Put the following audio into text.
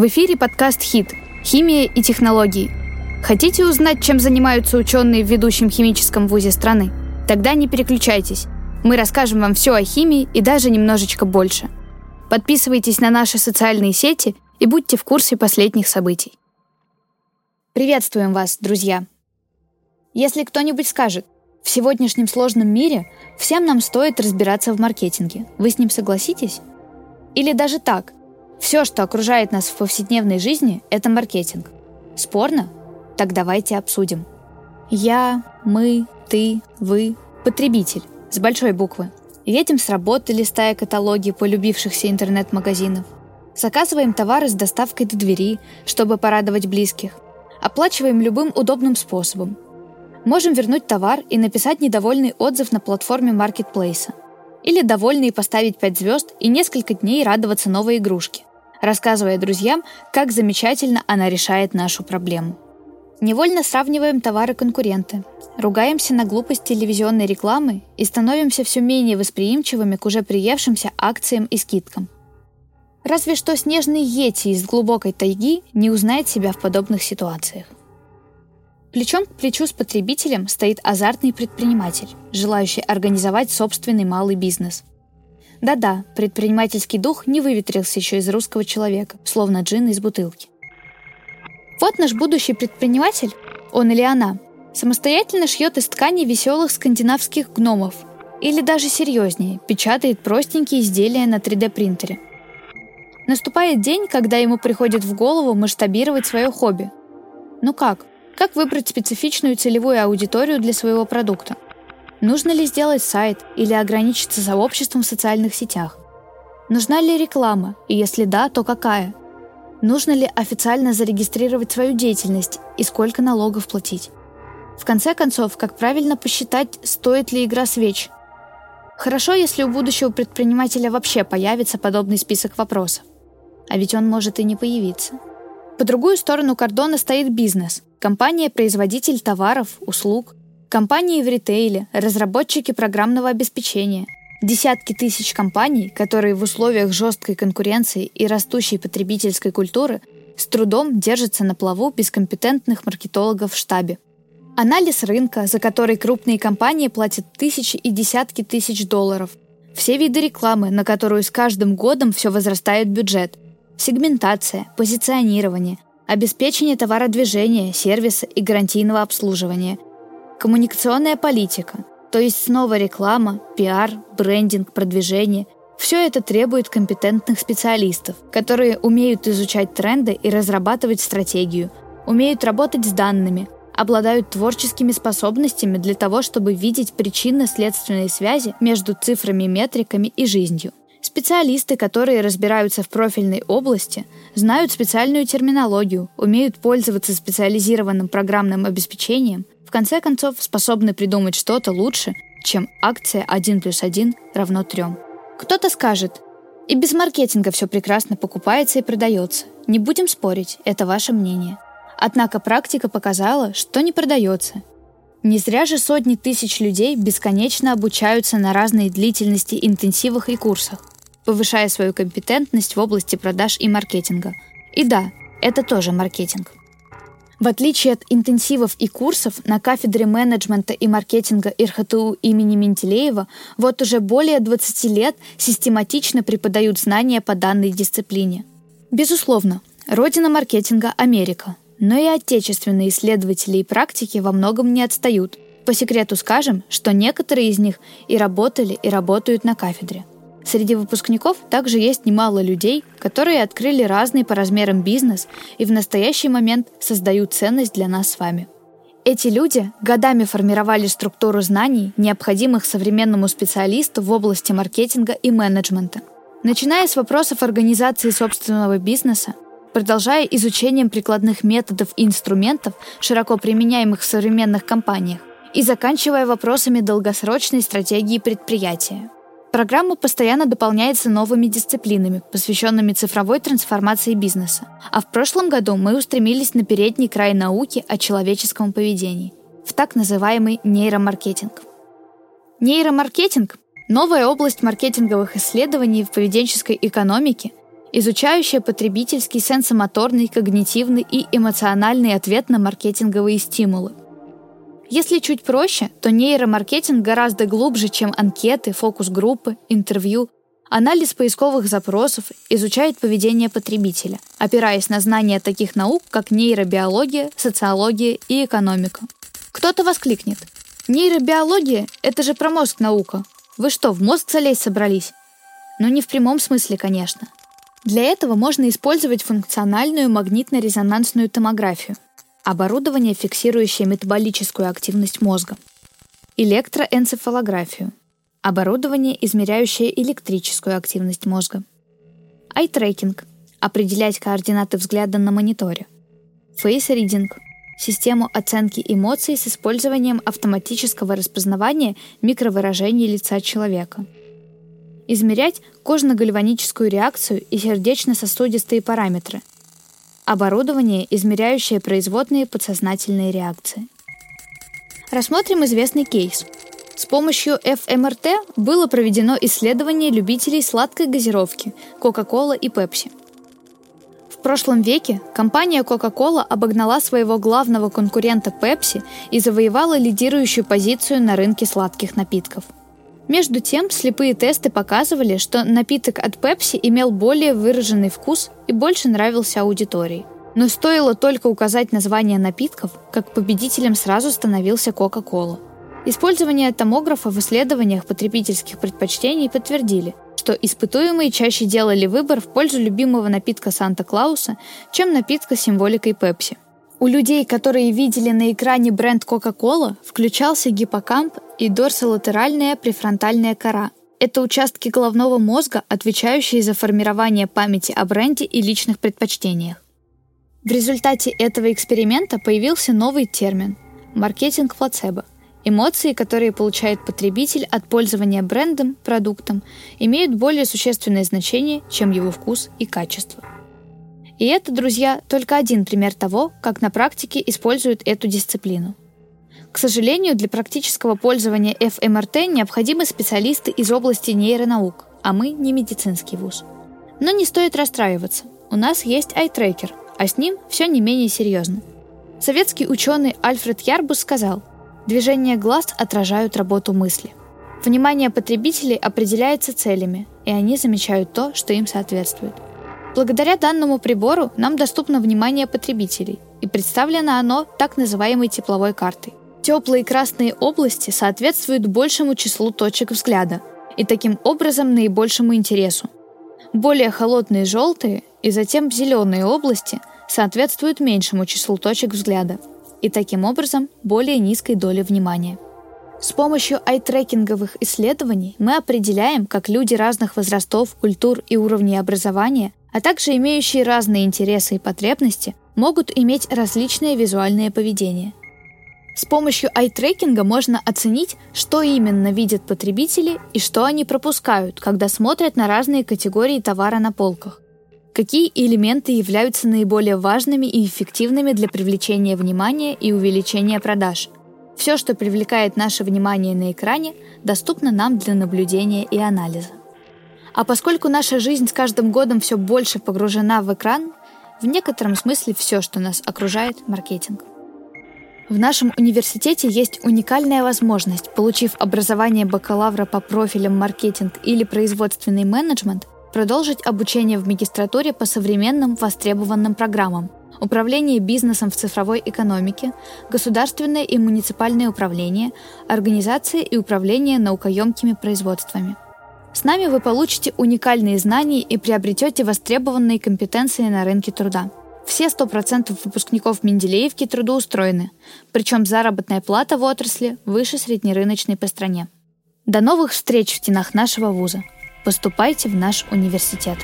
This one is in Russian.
В эфире подкаст «Хит. Химия и технологии». Хотите узнать, чем занимаются ученые в ведущем химическом вузе страны? Тогда не переключайтесь. Мы расскажем вам все о химии и даже немножечко больше. Подписывайтесь на наши социальные сети и будьте в курсе последних событий. Приветствуем вас, друзья! Если кто-нибудь скажет, в сегодняшнем сложном мире всем нам стоит разбираться в маркетинге, вы с ним согласитесь? Или даже так, все, что окружает нас в повседневной жизни, это маркетинг. Спорно? Так давайте обсудим. Я, мы, ты, вы – потребитель с большой буквы. Едем с работы, листая каталоги полюбившихся интернет-магазинов. Заказываем товары с доставкой до двери, чтобы порадовать близких. Оплачиваем любым удобным способом. Можем вернуть товар и написать недовольный отзыв на платформе маркетплейса. Или довольный поставить 5 звезд и несколько дней радоваться новой игрушке рассказывая друзьям, как замечательно она решает нашу проблему. Невольно сравниваем товары-конкуренты, ругаемся на глупость телевизионной рекламы и становимся все менее восприимчивыми к уже приевшимся акциям и скидкам. Разве что снежный Йети из глубокой тайги не узнает себя в подобных ситуациях. Плечом к плечу с потребителем стоит азартный предприниматель, желающий организовать собственный малый бизнес – да-да, предпринимательский дух не выветрился еще из русского человека, словно джин из бутылки. Вот наш будущий предприниматель, он или она, самостоятельно шьет из ткани веселых скандинавских гномов. Или даже серьезнее, печатает простенькие изделия на 3D-принтере. Наступает день, когда ему приходит в голову масштабировать свое хобби. Ну как? Как выбрать специфичную целевую аудиторию для своего продукта? Нужно ли сделать сайт или ограничиться сообществом в социальных сетях? Нужна ли реклама, и если да, то какая? Нужно ли официально зарегистрировать свою деятельность и сколько налогов платить? В конце концов, как правильно посчитать, стоит ли игра свеч? Хорошо, если у будущего предпринимателя вообще появится подобный список вопросов. А ведь он может и не появиться. По другую сторону кордона стоит бизнес. Компания-производитель товаров, услуг, Компании в ритейле, разработчики программного обеспечения, десятки тысяч компаний, которые в условиях жесткой конкуренции и растущей потребительской культуры с трудом держатся на плаву без компетентных маркетологов в штабе. Анализ рынка, за который крупные компании платят тысячи и десятки тысяч долларов. Все виды рекламы, на которую с каждым годом все возрастает бюджет. Сегментация, позиционирование, обеспечение товародвижения, сервиса и гарантийного обслуживания – Коммуникационная политика, то есть снова реклама, пиар, брендинг, продвижение – все это требует компетентных специалистов, которые умеют изучать тренды и разрабатывать стратегию, умеют работать с данными, обладают творческими способностями для того, чтобы видеть причинно-следственные связи между цифрами, метриками и жизнью. Специалисты, которые разбираются в профильной области, знают специальную терминологию, умеют пользоваться специализированным программным обеспечением, в конце концов способны придумать что-то лучше, чем акция 1 плюс 1 равно 3. Кто-то скажет, и без маркетинга все прекрасно покупается и продается. Не будем спорить, это ваше мнение. Однако практика показала, что не продается. Не зря же сотни тысяч людей бесконечно обучаются на разные длительности интенсивах и курсах, повышая свою компетентность в области продаж и маркетинга. И да, это тоже маркетинг. В отличие от интенсивов и курсов, на кафедре менеджмента и маркетинга ИРХТУ имени Менделеева вот уже более 20 лет систематично преподают знания по данной дисциплине. Безусловно, родина маркетинга – Америка, но и отечественные исследователи и практики во многом не отстают. По секрету скажем, что некоторые из них и работали, и работают на кафедре. Среди выпускников также есть немало людей, которые открыли разный по размерам бизнес и в настоящий момент создают ценность для нас с вами. Эти люди годами формировали структуру знаний, необходимых современному специалисту в области маркетинга и менеджмента. Начиная с вопросов организации собственного бизнеса, продолжая изучением прикладных методов и инструментов, широко применяемых в современных компаниях, и заканчивая вопросами долгосрочной стратегии предприятия. Программа постоянно дополняется новыми дисциплинами, посвященными цифровой трансформации бизнеса. А в прошлом году мы устремились на передний край науки о человеческом поведении, в так называемый нейромаркетинг. Нейромаркетинг – новая область маркетинговых исследований в поведенческой экономике изучающая потребительский, сенсомоторный, когнитивный и эмоциональный ответ на маркетинговые стимулы. Если чуть проще, то нейромаркетинг гораздо глубже, чем анкеты, фокус-группы, интервью, анализ поисковых запросов, изучает поведение потребителя, опираясь на знания таких наук, как нейробиология, социология и экономика. Кто-то воскликнет. Нейробиология – это же про мозг наука. Вы что, в мозг залезть собрались? Но не в прямом смысле, конечно. Для этого можно использовать функциональную магнитно-резонансную томографию – оборудование, фиксирующее метаболическую активность мозга, электроэнцефалографию – оборудование, измеряющее электрическую активность мозга, eye tracking – определять координаты взгляда на мониторе, face reading – систему оценки эмоций с использованием автоматического распознавания микровыражений лица человека. Измерять кожно-гальваническую реакцию и сердечно-сосудистые параметры. Оборудование, измеряющее производные подсознательные реакции. Рассмотрим известный кейс. С помощью ФМРТ было проведено исследование любителей сладкой газировки Coca-Cola и Pepsi – в прошлом веке компания Coca-Cola обогнала своего главного конкурента Pepsi и завоевала лидирующую позицию на рынке сладких напитков. Между тем, слепые тесты показывали, что напиток от Pepsi имел более выраженный вкус и больше нравился аудитории. Но стоило только указать название напитков, как победителем сразу становился Coca-Cola. Использование томографа в исследованиях потребительских предпочтений подтвердили – что испытуемые чаще делали выбор в пользу любимого напитка Санта-Клауса, чем напитка с символикой Пепси. У людей, которые видели на экране бренд Coca-Cola, включался гиппокамп и дорсолатеральная префронтальная кора. Это участки головного мозга, отвечающие за формирование памяти о бренде и личных предпочтениях. В результате этого эксперимента появился новый термин – маркетинг плацебо – Эмоции, которые получает потребитель от пользования брендом, продуктом, имеют более существенное значение, чем его вкус и качество. И это, друзья, только один пример того, как на практике используют эту дисциплину. К сожалению, для практического пользования ФМРТ необходимы специалисты из области нейронаук, а мы не медицинский вуз. Но не стоит расстраиваться. У нас есть iTracker, а с ним все не менее серьезно. Советский ученый Альфред Ярбус сказал, Движения глаз отражают работу мысли. Внимание потребителей определяется целями, и они замечают то, что им соответствует. Благодаря данному прибору нам доступно внимание потребителей, и представлено оно так называемой тепловой картой. Теплые красные области соответствуют большему числу точек взгляда и таким образом наибольшему интересу. Более холодные желтые и затем зеленые области соответствуют меньшему числу точек взгляда – и таким образом более низкой доли внимания. С помощью айтрекинговых исследований мы определяем, как люди разных возрастов, культур и уровней образования, а также имеющие разные интересы и потребности, могут иметь различное визуальное поведение. С помощью айтрекинга можно оценить, что именно видят потребители и что они пропускают, когда смотрят на разные категории товара на полках. Какие элементы являются наиболее важными и эффективными для привлечения внимания и увеличения продаж? Все, что привлекает наше внимание на экране, доступно нам для наблюдения и анализа. А поскольку наша жизнь с каждым годом все больше погружена в экран, в некотором смысле все, что нас окружает, маркетинг. В нашем университете есть уникальная возможность, получив образование бакалавра по профилям маркетинг или производственный менеджмент, продолжить обучение в магистратуре по современным востребованным программам управление бизнесом в цифровой экономике, государственное и муниципальное управление, организация и управление наукоемкими производствами. С нами вы получите уникальные знания и приобретете востребованные компетенции на рынке труда. Все 100% выпускников Менделеевки трудоустроены, причем заработная плата в отрасли выше среднерыночной по стране. До новых встреч в стенах нашего вуза! Поступайте в наш университет.